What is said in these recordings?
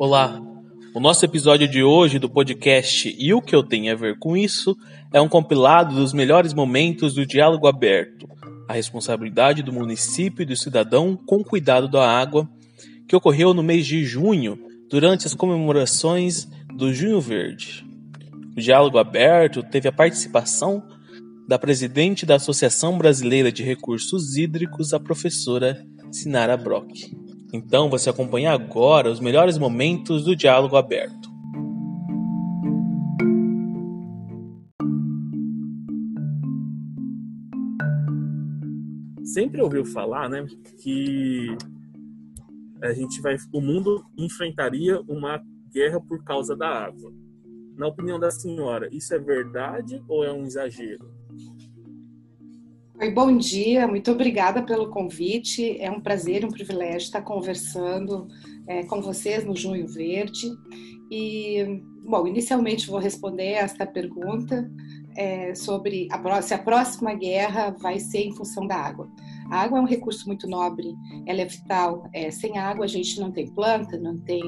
Olá, o nosso episódio de hoje do podcast E o que eu tenho a ver com isso é um compilado dos melhores momentos do diálogo aberto, a responsabilidade do município e do cidadão com cuidado da água, que ocorreu no mês de junho, durante as comemorações do Junho Verde. O diálogo aberto teve a participação da presidente da Associação Brasileira de Recursos Hídricos, a professora Sinara Brock. Então você acompanha agora os melhores momentos do diálogo aberto. Sempre ouviu falar, né, que a gente vai, o mundo enfrentaria uma guerra por causa da água. Na opinião da senhora, isso é verdade ou é um exagero? Oi, bom dia, muito obrigada pelo convite. É um prazer, um privilégio estar conversando é, com vocês no Junho Verde. E, bom, inicialmente vou responder esta pergunta é, sobre a, se a próxima guerra vai ser em função da água. A água é um recurso muito nobre, ela é vital. É, sem água a gente não tem planta, não tem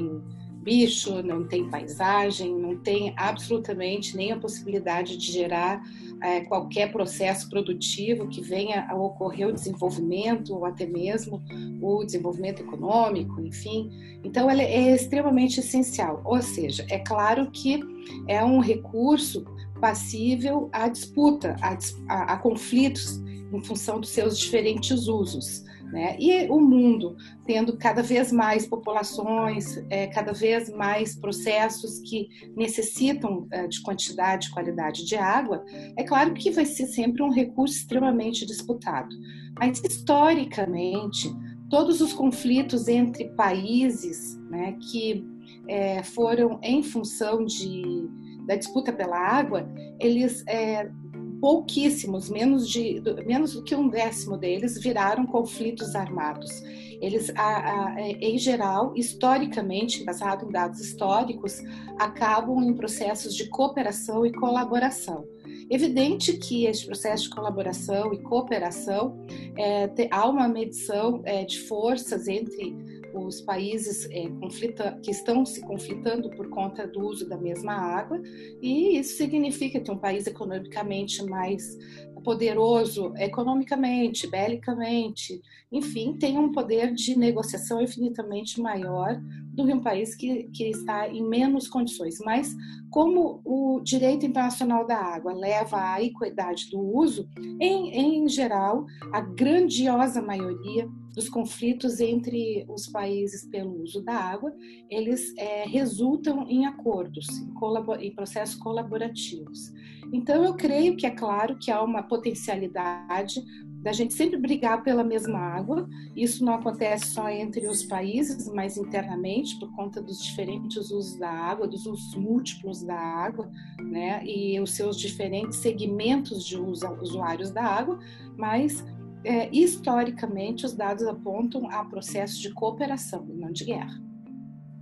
bicho, não tem paisagem, não tem absolutamente nem a possibilidade de gerar é, qualquer processo produtivo que venha a ocorrer o desenvolvimento ou até mesmo o desenvolvimento econômico, enfim. Então, ela é extremamente essencial. Ou seja, é claro que é um recurso passível à disputa, a, a, a conflitos em função dos seus diferentes usos. Né? E o mundo tendo cada vez mais populações, é, cada vez mais processos que necessitam é, de quantidade e qualidade de água, é claro que vai ser sempre um recurso extremamente disputado. Mas, historicamente, todos os conflitos entre países né, que é, foram em função de, da disputa pela água, eles é, pouquíssimos, menos, de, menos do que um décimo deles, viraram conflitos armados. Eles, a, a, é, em geral, historicamente, baseado em dados históricos, acabam em processos de cooperação e colaboração. Evidente que este processo de colaboração e cooperação é, te, há uma medição é, de forças entre os países é, conflita, que estão se conflitando por conta do uso da mesma água, e isso significa que um país economicamente mais poderoso, economicamente, belicamente, enfim, tem um poder de negociação infinitamente maior do que um país que, que está em menos condições. Mas, como o direito internacional da água leva à equidade do uso, em, em geral, a grandiosa maioria dos conflitos entre os países pelo uso da água, eles é, resultam em acordos, em, em processos colaborativos. Então, eu creio que é claro que há uma potencialidade da gente sempre brigar pela mesma água. Isso não acontece só entre os países, mas internamente, por conta dos diferentes usos da água, dos usos múltiplos da água, né, e os seus diferentes segmentos de usuários da água, mas é, historicamente os dados apontam a processos de cooperação e não de guerra.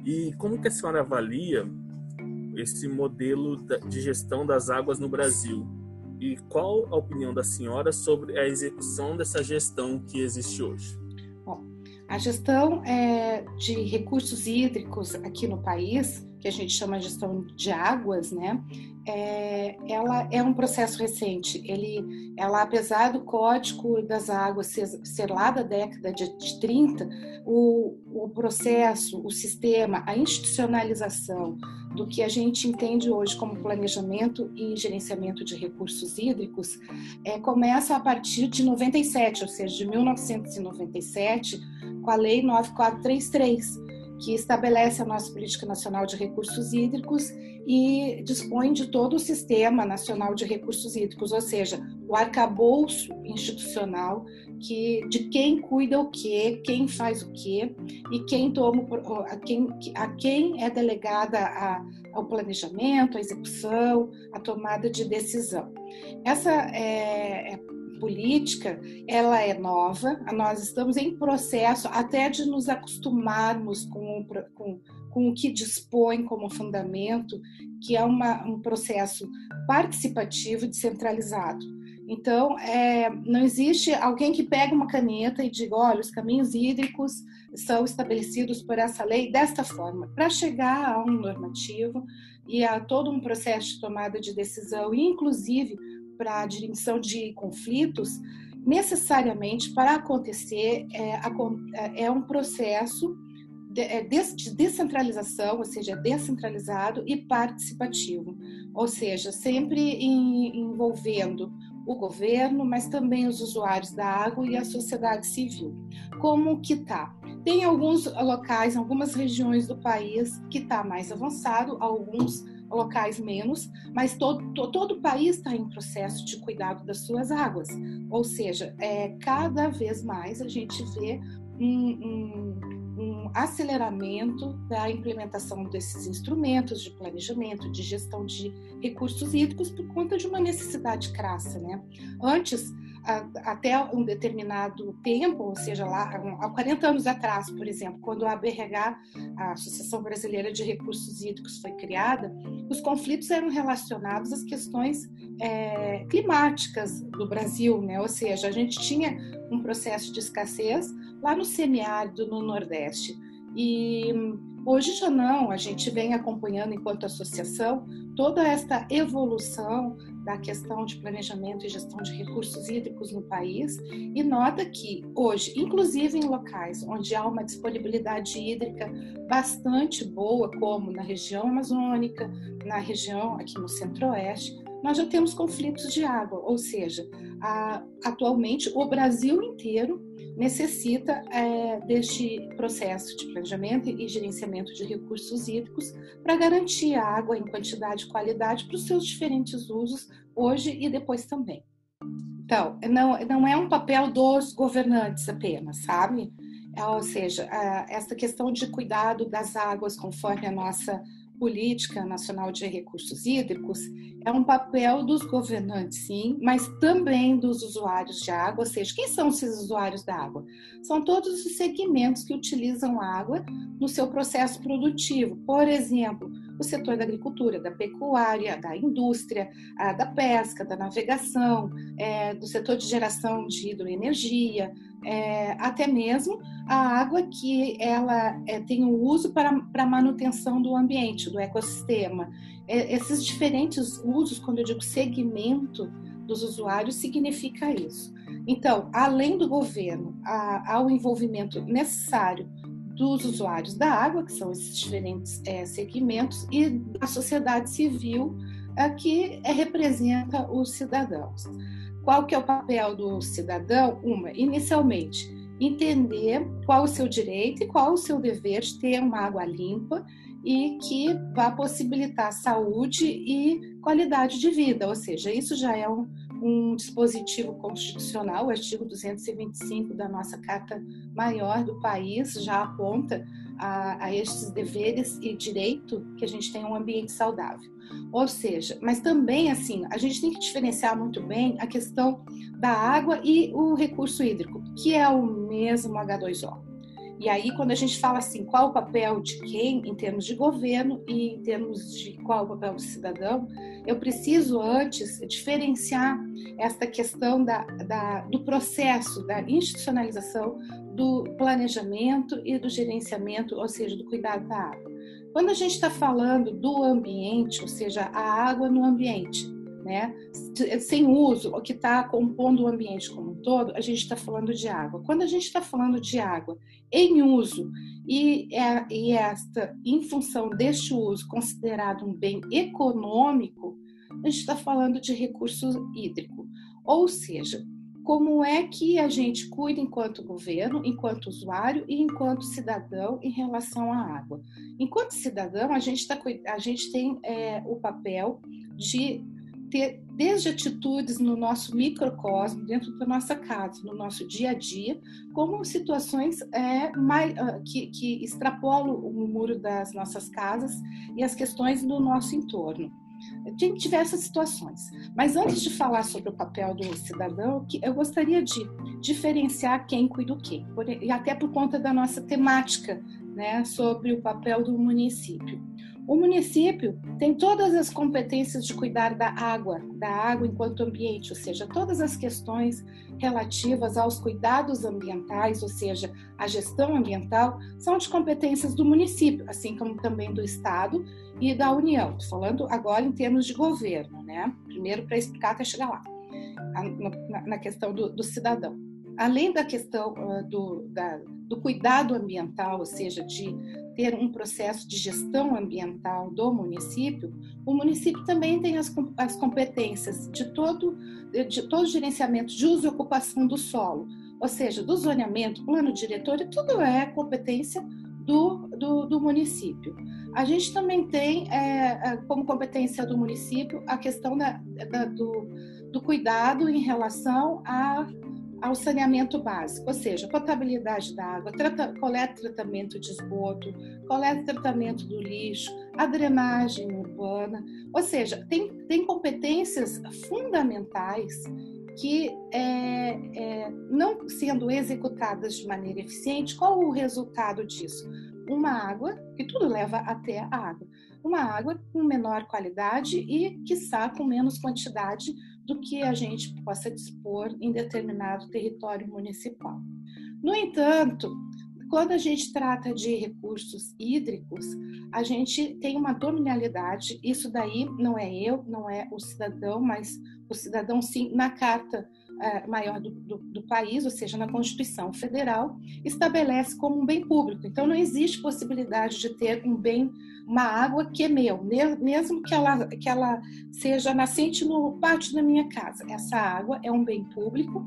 E como que a senhora avalia esse modelo de gestão das águas no Brasil? E qual a opinião da senhora sobre a execução dessa gestão que existe hoje? Bom, a gestão é, de recursos hídricos aqui no país, que a gente chama de gestão de águas, né? É, ela é um processo recente. Ele, ela, apesar do Código das Águas ser, ser lá da década de, de 30, o, o processo, o sistema, a institucionalização do que a gente entende hoje como planejamento e gerenciamento de recursos hídricos é, começa a partir de 97, ou seja, de 1997, com a Lei 9433 que estabelece a nossa Política Nacional de Recursos Hídricos e dispõe de todo o Sistema Nacional de Recursos Hídricos, ou seja, o arcabouço institucional que, de quem cuida o que, quem faz o que e quem toma a quem, a quem é delegada a, ao planejamento, à execução, à tomada de decisão. Essa é, é política, ela é nova, nós estamos em processo até de nos acostumarmos com, com, com o que dispõe como fundamento, que é uma, um processo participativo descentralizado. Então, é, não existe alguém que pegue uma caneta e diga: olha, os caminhos hídricos são estabelecidos por essa lei desta forma. Para chegar a um normativo e a todo um processo de tomada de decisão, inclusive para a direção de conflitos, necessariamente para acontecer é, é, é um processo é, de descentralização, ou seja, descentralizado e participativo, ou seja, sempre envolvendo o governo, mas também os usuários da água e a sociedade civil. Como que está? Tem alguns locais, algumas regiões do país que está mais avançado, alguns locais menos, mas todo, todo o país está em processo de cuidado das suas águas. Ou seja, é, cada vez mais a gente vê um, um, um aceleramento da implementação desses instrumentos de planejamento, de gestão de recursos hídricos por conta de uma necessidade crassa, né? Antes, até um determinado tempo, ou seja, lá há 40 anos atrás, por exemplo, quando a ABRH, a Associação Brasileira de Recursos Hídricos, foi criada, os conflitos eram relacionados às questões é, climáticas do Brasil, né? Ou seja, a gente tinha um processo de escassez lá no semiárido, no Nordeste. E hoje já não, a gente vem acompanhando enquanto associação toda esta evolução da questão de planejamento e gestão de recursos hídricos no país. E nota que hoje, inclusive em locais onde há uma disponibilidade hídrica bastante boa, como na região amazônica, na região aqui no centro-oeste, nós já temos conflitos de água, ou seja, a, atualmente o Brasil inteiro necessita é, deste processo de planejamento e gerenciamento de recursos hídricos para garantir a água em quantidade e qualidade para os seus diferentes usos hoje e depois também. Então, não, não é um papel dos governantes apenas, sabe? É, ou seja, essa questão de cuidado das águas conforme a nossa política nacional de recursos hídricos é um papel dos governantes, sim, mas também dos usuários de água, ou seja, quem são esses usuários da água? São todos os segmentos que utilizam água no seu processo produtivo. Por exemplo, o setor da agricultura, da pecuária, da indústria, da pesca, da navegação, é, do setor de geração de hidroenergia, é, até mesmo a água que ela é, tem o uso para, para manutenção do ambiente, do ecossistema. Esses diferentes usos, quando eu digo segmento dos usuários, significa isso. Então, além do governo, há, o envolvimento necessário dos usuários da água, que são esses diferentes é, segmentos, e da sociedade civil, é, que é, representa os cidadãos. Qual que é o papel do cidadão? Uma, inicialmente, entender qual o seu direito e qual o seu dever de ter uma água limpa e que vá possibilitar saúde e qualidade de vida, ou seja, isso já é um, um dispositivo constitucional, o artigo 225 da nossa Carta Maior do país já aponta a, a estes deveres e direito que a gente tem um ambiente saudável. Ou seja, mas também assim, a gente tem que diferenciar muito bem a questão da água e o recurso hídrico, que é o mesmo H2O. E aí, quando a gente fala assim, qual o papel de quem em termos de governo e em termos de qual o papel do cidadão, eu preciso antes diferenciar esta questão da, da, do processo, da institucionalização, do planejamento e do gerenciamento, ou seja, do cuidado da água. Quando a gente está falando do ambiente, ou seja, a água no ambiente, né? Sem uso, o que está compondo o ambiente como um todo, a gente está falando de água. Quando a gente está falando de água em uso e, é, e esta, em função deste uso, considerado um bem econômico, a gente está falando de recurso hídrico. Ou seja, como é que a gente cuida enquanto governo, enquanto usuário e enquanto cidadão em relação à água. Enquanto cidadão, a gente, tá, a gente tem é, o papel de ter desde atitudes no nosso microcosmo, dentro da nossa casa, no nosso dia a dia, como situações é, mais, uh, que, que extrapolam o muro das nossas casas e as questões do nosso entorno. Tem diversas situações. Mas antes de falar sobre o papel do cidadão, eu gostaria de diferenciar quem cuida o quê, e até por conta da nossa temática né, sobre o papel do município. O município tem todas as competências de cuidar da água, da água enquanto ambiente, ou seja, todas as questões relativas aos cuidados ambientais, ou seja, a gestão ambiental, são de competências do município, assim como também do Estado e da União. Estou falando agora em termos de governo, né? Primeiro para explicar até chegar lá, na, questão do, do, cidadão. Além da questão uh, do, da, do cuidado ambiental, ou seja, de ter um processo de gestão ambiental do município, o município também tem as, as competências de todo, de todo o gerenciamento de uso e ocupação do solo, ou seja, do zoneamento, plano diretor, e tudo é competência do, do, do município. A gente também tem é, é como competência do município a questão da, da, do, do cuidado em relação a ao saneamento básico, ou seja, potabilidade da água, trata, coleta tratamento de esgoto, coleta tratamento do lixo, a drenagem urbana, ou seja, tem, tem competências fundamentais que, é, é, não sendo executadas de maneira eficiente, qual o resultado disso? Uma água, que tudo leva até a água, uma água com menor qualidade e, quiçá, com menos quantidade do que a gente possa dispor em determinado território municipal. No entanto, quando a gente trata de recursos hídricos, a gente tem uma dominalidade. Isso daí não é eu, não é o cidadão, mas o cidadão sim na carta maior do, do, do, país, ou seja, na Constituição Federal, estabelece como um bem público. Então, não existe possibilidade de ter um bem, uma água que é meu, mesmo que ela, que ela seja nascente no pátio da minha casa. Essa água é um bem público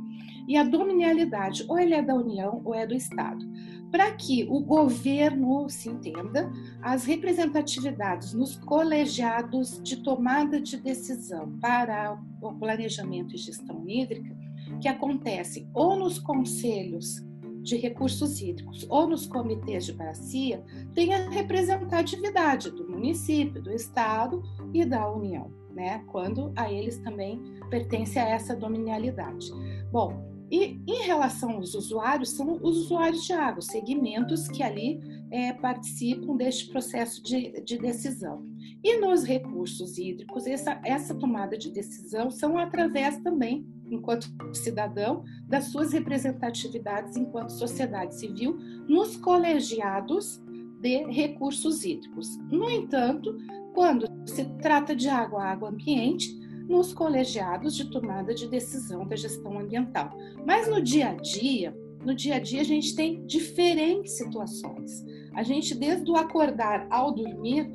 e a dominialidade, ou ele é da União ou é do Estado. Para que o governo se entenda, as representatividades nos colegiados de tomada de decisão para o planejamento e gestão hídrica que acontecem ou nos conselhos de recursos hídricos ou nos comitês de bacia tem a representatividade do município, do estado e da União, né? Quando a eles também pertence a essa dominialidade. Bom, e em relação aos usuários, são os usuários de água, segmentos que ali é, participam deste processo de, de, decisão. E nos recursos hídricos, essa, essa tomada de decisão são através também enquanto cidadão, das suas representatividades enquanto sociedade civil nos colegiados de recursos hídricos. No entanto, quando se trata de água, água ambiente, nos colegiados de tomada de decisão da gestão ambiental. Mas no dia a dia, no dia a dia a gente tem diferentes situações. A gente desde o acordar ao dormir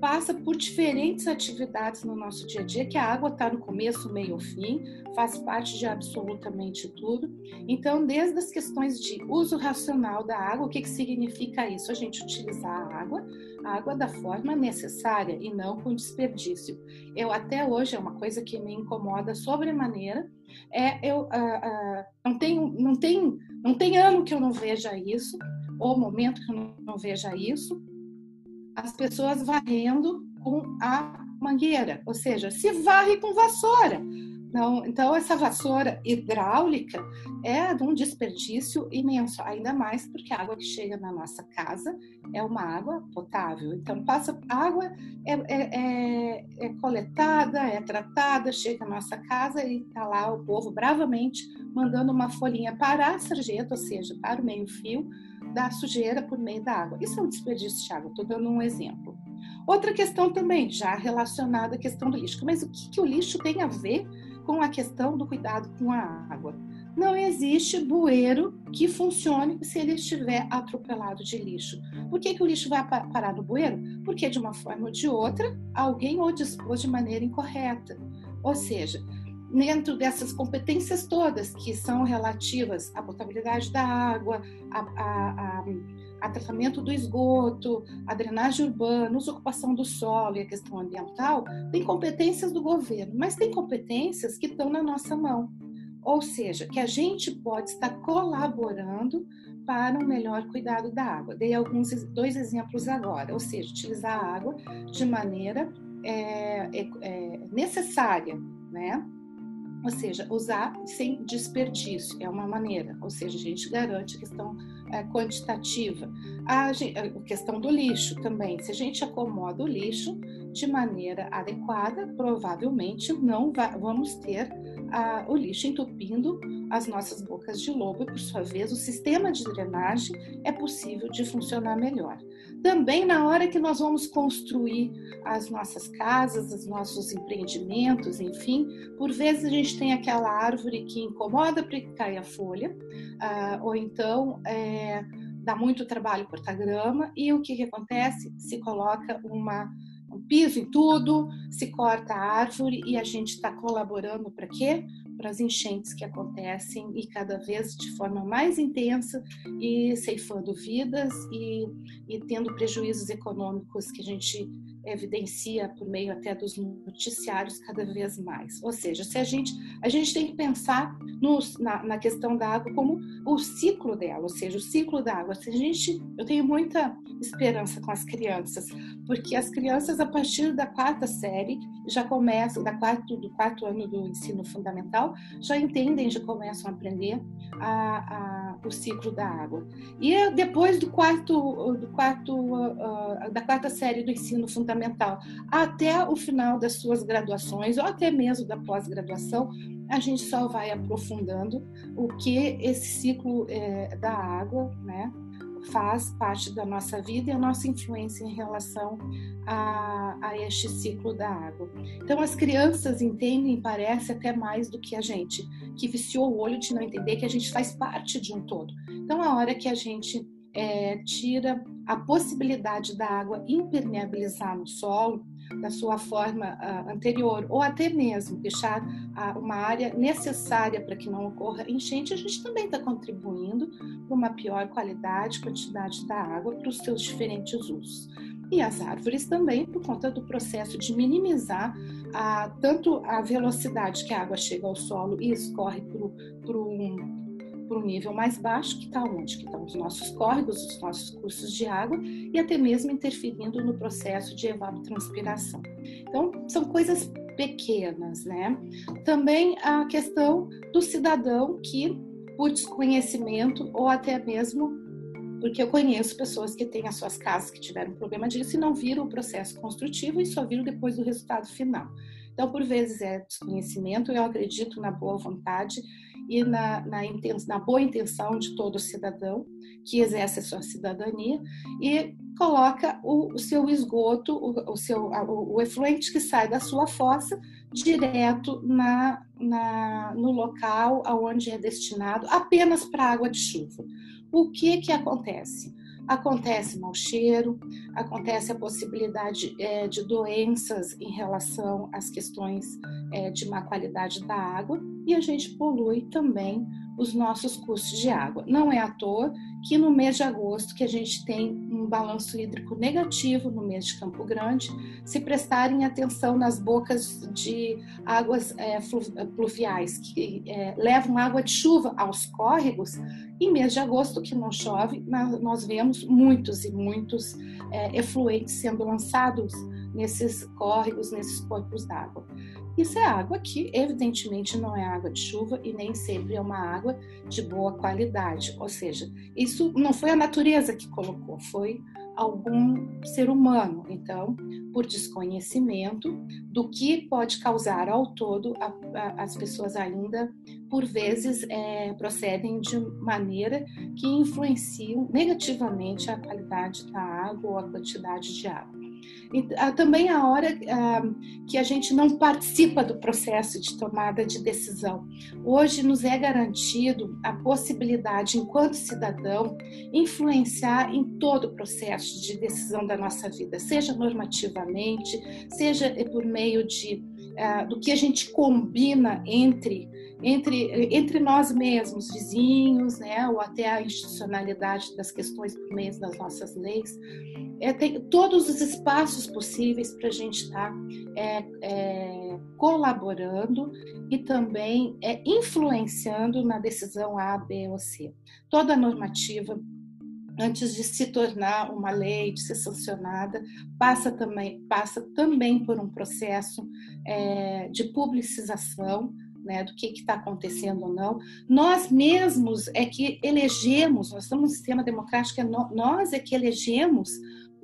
passa por diferentes atividades no nosso dia a dia, que a água está no começo, meio fim, faz parte de absolutamente tudo. Então, desde as questões de uso racional da água, o que, que significa isso? A gente utilizar a água, a água da forma necessária e não com desperdício. Eu até hoje é uma coisa que me incomoda sobremaneira, é eu uh, uh, não tenho não tem não tem ano que eu não veja isso ou momento que eu não, não veja isso as pessoas varrendo com a mangueira, ou seja, se varre com vassoura. Não, então, essa vassoura hidráulica é um desperdício imenso, ainda mais porque a água que chega na nossa casa é uma água potável. Então, passa água é, é, é, é coletada, é tratada, chega na nossa casa e está lá o povo bravamente mandando uma folhinha para a sarjeta, ou seja, para o meio-fio, da sujeira por meio da água. Isso é um desperdício de água, estou dando um exemplo. Outra questão também, já relacionada à questão do lixo. Mas o que, que o lixo tem a ver com a questão do cuidado com a água? Não existe bueiro que funcione se ele estiver atropelado de lixo. Por que, que o lixo vai parar no bueiro? Porque, de uma forma ou de outra, alguém o dispôs de maneira incorreta. Ou seja, dentro dessas competências todas que são relativas à potabilidade da água, a, a, a, a tratamento do esgoto, a drenagem urbana, a ocupação do solo e a questão ambiental, tem competências do governo, mas tem competências que estão na nossa mão. Ou seja, que a gente pode estar colaborando para um melhor cuidado da água. Dei alguns dois exemplos agora, ou seja, utilizar a água de maneira é, é, necessária, né? Ou seja, usar sem desperdício é uma maneira, ou seja, a gente garante a questão é, quantitativa. A, a, questão do lixo também. Se a gente acomoda o lixo de maneira adequada, provavelmente não vai, vamos ter a, o lixo entupindo as nossas bocas de lobo e, por sua vez, o sistema de drenagem é possível de funcionar melhor. Também na hora que nós vamos construir as nossas casas, os nossos empreendimentos, enfim, por vezes a gente tem aquela árvore que incomoda porque cai a folha, uh, ou então é, dá muito trabalho cortar grama, e o que, que acontece? Se coloca uma um piso em tudo, se corta a árvore e a gente está colaborando para quê? Para as enchentes que acontecem e cada vez de forma mais intensa e ceifando vidas e, e tendo prejuízos econômicos que a gente evidencia por meio até dos noticiários cada vez mais. Ou seja, se a gente a gente tem que pensar no, na, na, questão da água como o ciclo dela, ou seja, o ciclo da água. Se a gente, eu tenho muita esperança com as crianças, porque as crianças a partir da quarta série já começam, da quarto, do quarto ano do ensino fundamental, já entendem, já começam a aprender a, a, o ciclo da água. E depois do quarto, do quarto uh, da quarta série do ensino fundamental até o final das suas graduações ou até mesmo da pós-graduação, a gente só vai aprofundando o que esse ciclo é, da água, né, faz parte da nossa vida e a nossa influência em relação a, a este ciclo da água. Então, as crianças entendem, parece até mais do que a gente, que viciou o olho de não entender que a gente faz parte de um todo. Então, a hora que a gente é, tira a possibilidade da água impermeabilizar no solo, da sua forma uh, anterior, ou até mesmo deixar uh, uma área necessária para que não ocorra enchente, a gente também está contribuindo para uma pior qualidade, quantidade da água para os seus diferentes usos. E as árvores também, por conta do processo de minimizar a, tanto a velocidade que a água chega ao solo e escorre para um para um nível mais baixo, que está onde? Que estão os nossos córregos, os nossos cursos de água e até mesmo interferindo no processo de evapotranspiração. Então, são coisas pequenas, né? Também a questão do cidadão que, por desconhecimento ou até mesmo porque eu conheço pessoas que têm as suas casas que tiveram problema disso e não viram o processo construtivo e só viram depois do resultado final. Então, por vezes é desconhecimento, eu acredito na boa vontade e na, na, na boa intenção de todo cidadão que exerce a sua cidadania e coloca o, o seu esgoto, o, o seu, o, o, efluente que sai da sua fossa direto na, na, no local aonde é destinado apenas para água de chuva. O que que acontece? acontece mau cheiro, acontece a possibilidade é, de doenças em relação às questões é, de má qualidade da água e a gente polui também os nossos custos de água. Não é à toa que no mês de agosto, que a gente tem um balanço hídrico negativo no mês de Campo Grande, se prestarem atenção nas bocas de águas é, pluviais que é, levam água de chuva aos córregos, em mês de agosto, que não chove, nós vemos muitos e muitos é, efluentes sendo lançados nesses córregos, nesses corpos d'água. Isso é água que, evidentemente, não é água de chuva e nem sempre é uma água de boa qualidade. Ou seja, isso não foi a natureza que colocou, foi algum ser humano. Então, por desconhecimento do que pode causar ao todo, a, a, as pessoas ainda, por vezes, é, procedem de maneira que influenciam negativamente a qualidade da água ou a quantidade de água. E ah, também a hora ah, que a gente não participa do processo de tomada de decisão. Hoje nos é garantido a possibilidade, enquanto cidadão, influenciar em todo o processo de decisão da nossa vida, seja normativamente, seja por meio de uh, do que a gente combina entre entre, entre nós mesmos, vizinhos, né, ou até a institucionalidade das questões por meio das nossas leis, é, tem todos os espaços possíveis para a gente estar tá, é, é, colaborando e também é, influenciando na decisão A, B ou C. Toda a normativa antes de se tornar uma lei, de ser sancionada, passa também, passa também por um processo é, de publicização né, do que está acontecendo ou não. Nós mesmos é que elegemos, nós estamos num sistema democrático, é no, nós é que elegemos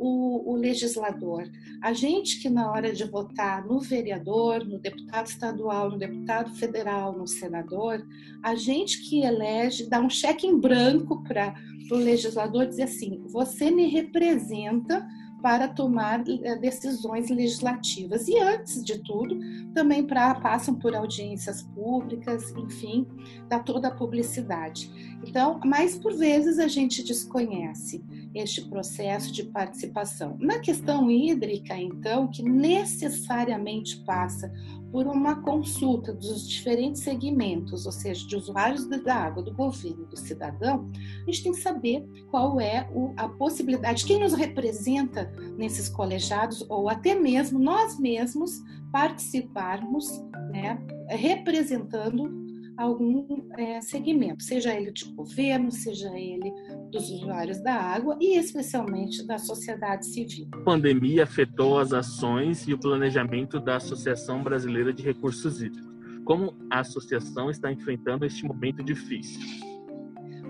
o, o, legislador. A gente que na hora de votar no vereador, no deputado estadual, no deputado federal, no senador, a gente que elege, dá um cheque em branco para o legislador dizer assim: você me representa para tomar eh, decisões legislativas. E antes de tudo, também pra, passam por audiências públicas, enfim, dá toda a publicidade. Então, mas por vezes a gente desconhece este processo de participação. Na questão hídrica, então, que necessariamente passa por uma consulta dos diferentes segmentos, ou seja, de usuários da água, do governo, do cidadão, a gente tem que saber qual é a possibilidade, quem nos representa nesses colegiados, ou até mesmo nós mesmos participarmos, né, representando algum é, segmento, seja ele de governo, seja ele dos usuários da água e especialmente da sociedade civil. A pandemia afetou as ações e o planejamento da Associação Brasileira de Recursos Hídricos. Como a associação está enfrentando este momento difícil?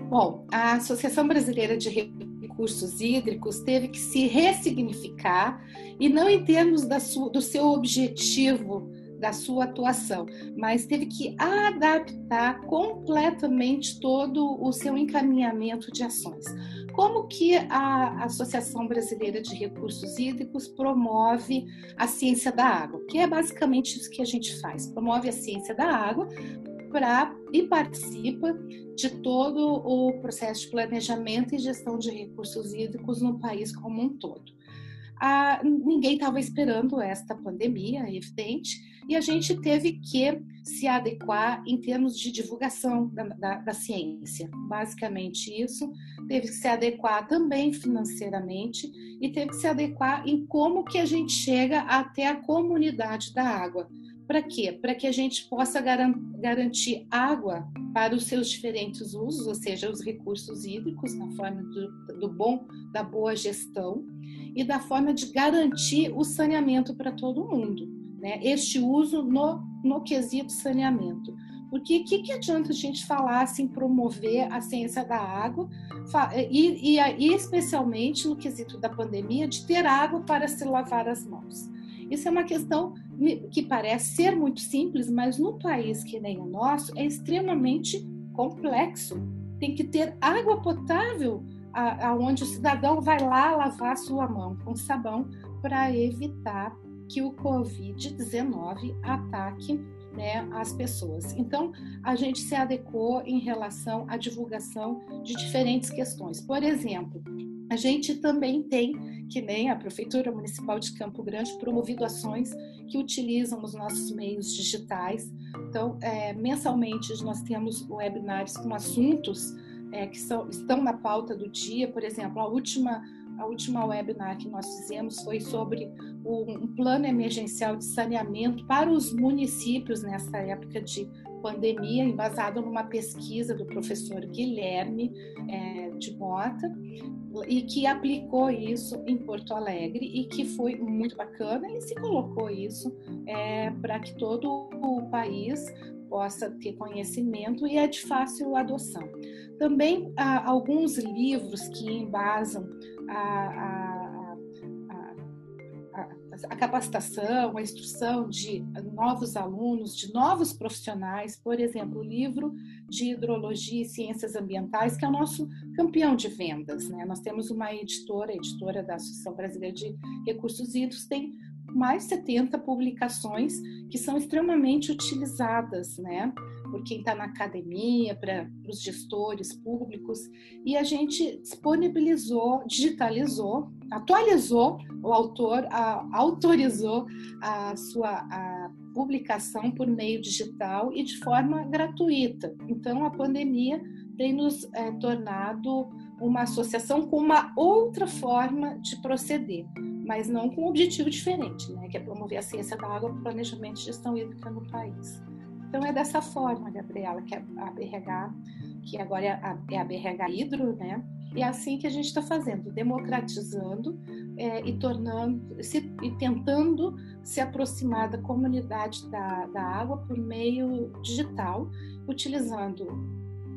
Bom, a Associação Brasileira de Recursos Hídricos teve que se ressignificar e não em termos da sua, do seu objetivo da sua atuação, mas teve que adaptar completamente todo o seu encaminhamento de ações. Como que a Associação Brasileira de Recursos Hídricos promove a ciência da água? Que é basicamente isso que a gente faz, promove a ciência da água para e participa de todo o processo de planejamento e gestão de recursos hídricos no país como um todo. Ah, ninguém estava esperando esta pandemia, é evidente, e a gente teve que se adequar em termos de divulgação da, da, da, ciência. Basicamente isso, teve que se adequar também financeiramente e teve que se adequar em como que a gente chega até a comunidade da água. Para quê? Para que a gente possa garantir água para os seus diferentes usos, ou seja, os recursos hídricos, na forma do, do bom, da boa gestão, e da forma de garantir o saneamento para todo mundo né, este uso no, no quesito saneamento. Porque o que, que adianta a gente falar assim, promover a ciência da água, e, e, e especialmente no quesito da pandemia, de ter água para se lavar as mãos? Isso é uma questão que parece ser muito simples, mas no país que nem o nosso é extremamente complexo. Tem que ter água potável aonde o cidadão vai lá lavar sua mão com sabão para evitar que o Covid-19 ataque né, as pessoas. Então, a gente se adequou em relação à divulgação de diferentes questões. Por exemplo, a gente também tem, que nem a Prefeitura Municipal de Campo Grande, promovido ações que utilizam os nossos meios digitais. Então, é, mensalmente, nós temos webinars com assuntos é, que são, estão na pauta do dia. Por exemplo, a última a última webinar que nós fizemos foi sobre um plano emergencial de saneamento para os municípios nessa época de pandemia, embasado numa pesquisa do professor Guilherme é, de Mota, e que aplicou isso em Porto Alegre e que foi muito bacana e se colocou isso é, para que todo o país possa ter conhecimento e é de fácil adoção. Também há alguns livros que embasam a, a, a, capacitação, a instrução de novos alunos, de novos profissionais, por exemplo, o livro de Hidrologia e Ciências Ambientais, que é o nosso campeão de vendas. Né? Nós temos uma editora, a editora da Associação Brasileira de Recursos Hídricos, tem mais de 70 publicações que são extremamente utilizadas, né? Por quem está na academia, para os gestores públicos, e a gente disponibilizou, digitalizou, atualizou, o autor a, autorizou a sua a publicação por meio digital e de forma gratuita. Então, a pandemia tem nos é, tornado uma associação com uma outra forma de proceder mas não com um objetivo diferente, né, que é promover a ciência da água, planejamento e gestão hídrica no país. Então é dessa forma, Gabriela, que a BRH que agora é a, é a BRH Hidro, né? E é assim que a gente está fazendo, democratizando é, e tornando, se, e tentando se aproximar da comunidade da, da água por meio digital, utilizando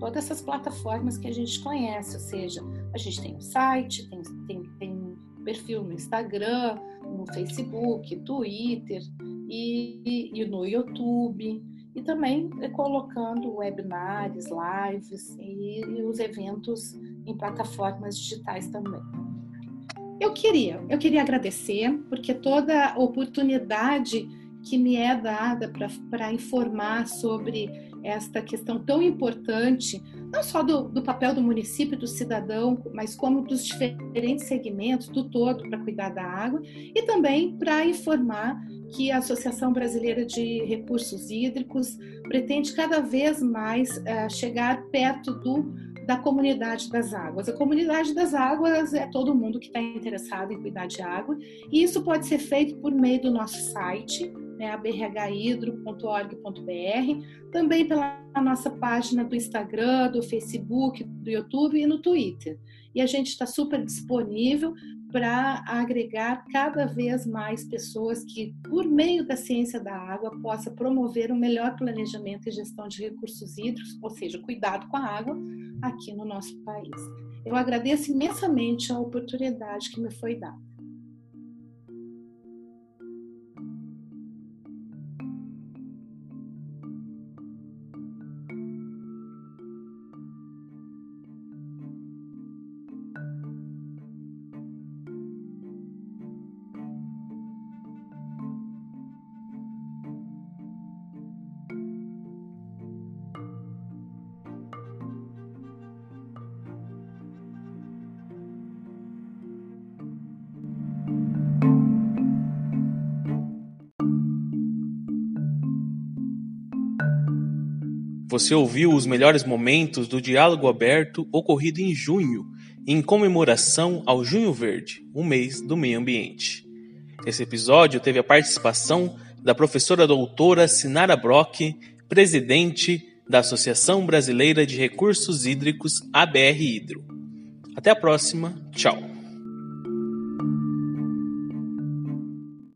todas essas plataformas que a gente conhece, ou seja, a gente tem um site, tem, tem, tem perfil no Instagram, no Facebook, Twitter e, e, e no YouTube e também colocando webinars, lives e, e os eventos em plataformas digitais também. Eu queria, eu queria agradecer porque toda oportunidade que me é dada para informar sobre esta questão tão importante, não só do, do papel do município, do cidadão, mas como dos diferentes segmentos, do todo, para cuidar da água, e também para informar que a Associação Brasileira de Recursos Hídricos pretende cada vez mais uh, chegar perto do da comunidade das águas. A comunidade das águas é todo mundo que está interessado em cuidar de água, e isso pode ser feito por meio do nosso site, né, abrhidro.org.br, também pela nossa página do Instagram, do Facebook, do YouTube e no Twitter. E a gente está super disponível para agregar cada vez mais pessoas que, por meio da ciência da água, possa promover um melhor planejamento e gestão de recursos hídricos, ou seja, cuidado com a água aqui no nosso país. Eu agradeço imensamente a oportunidade que me foi dada. Você ouviu os melhores momentos do diálogo aberto ocorrido em junho, em comemoração ao Junho Verde, o mês do meio ambiente. Esse episódio teve a participação da professora doutora Sinara Brock, presidente da Associação Brasileira de Recursos Hídricos ABR Hidro. Até a próxima, tchau.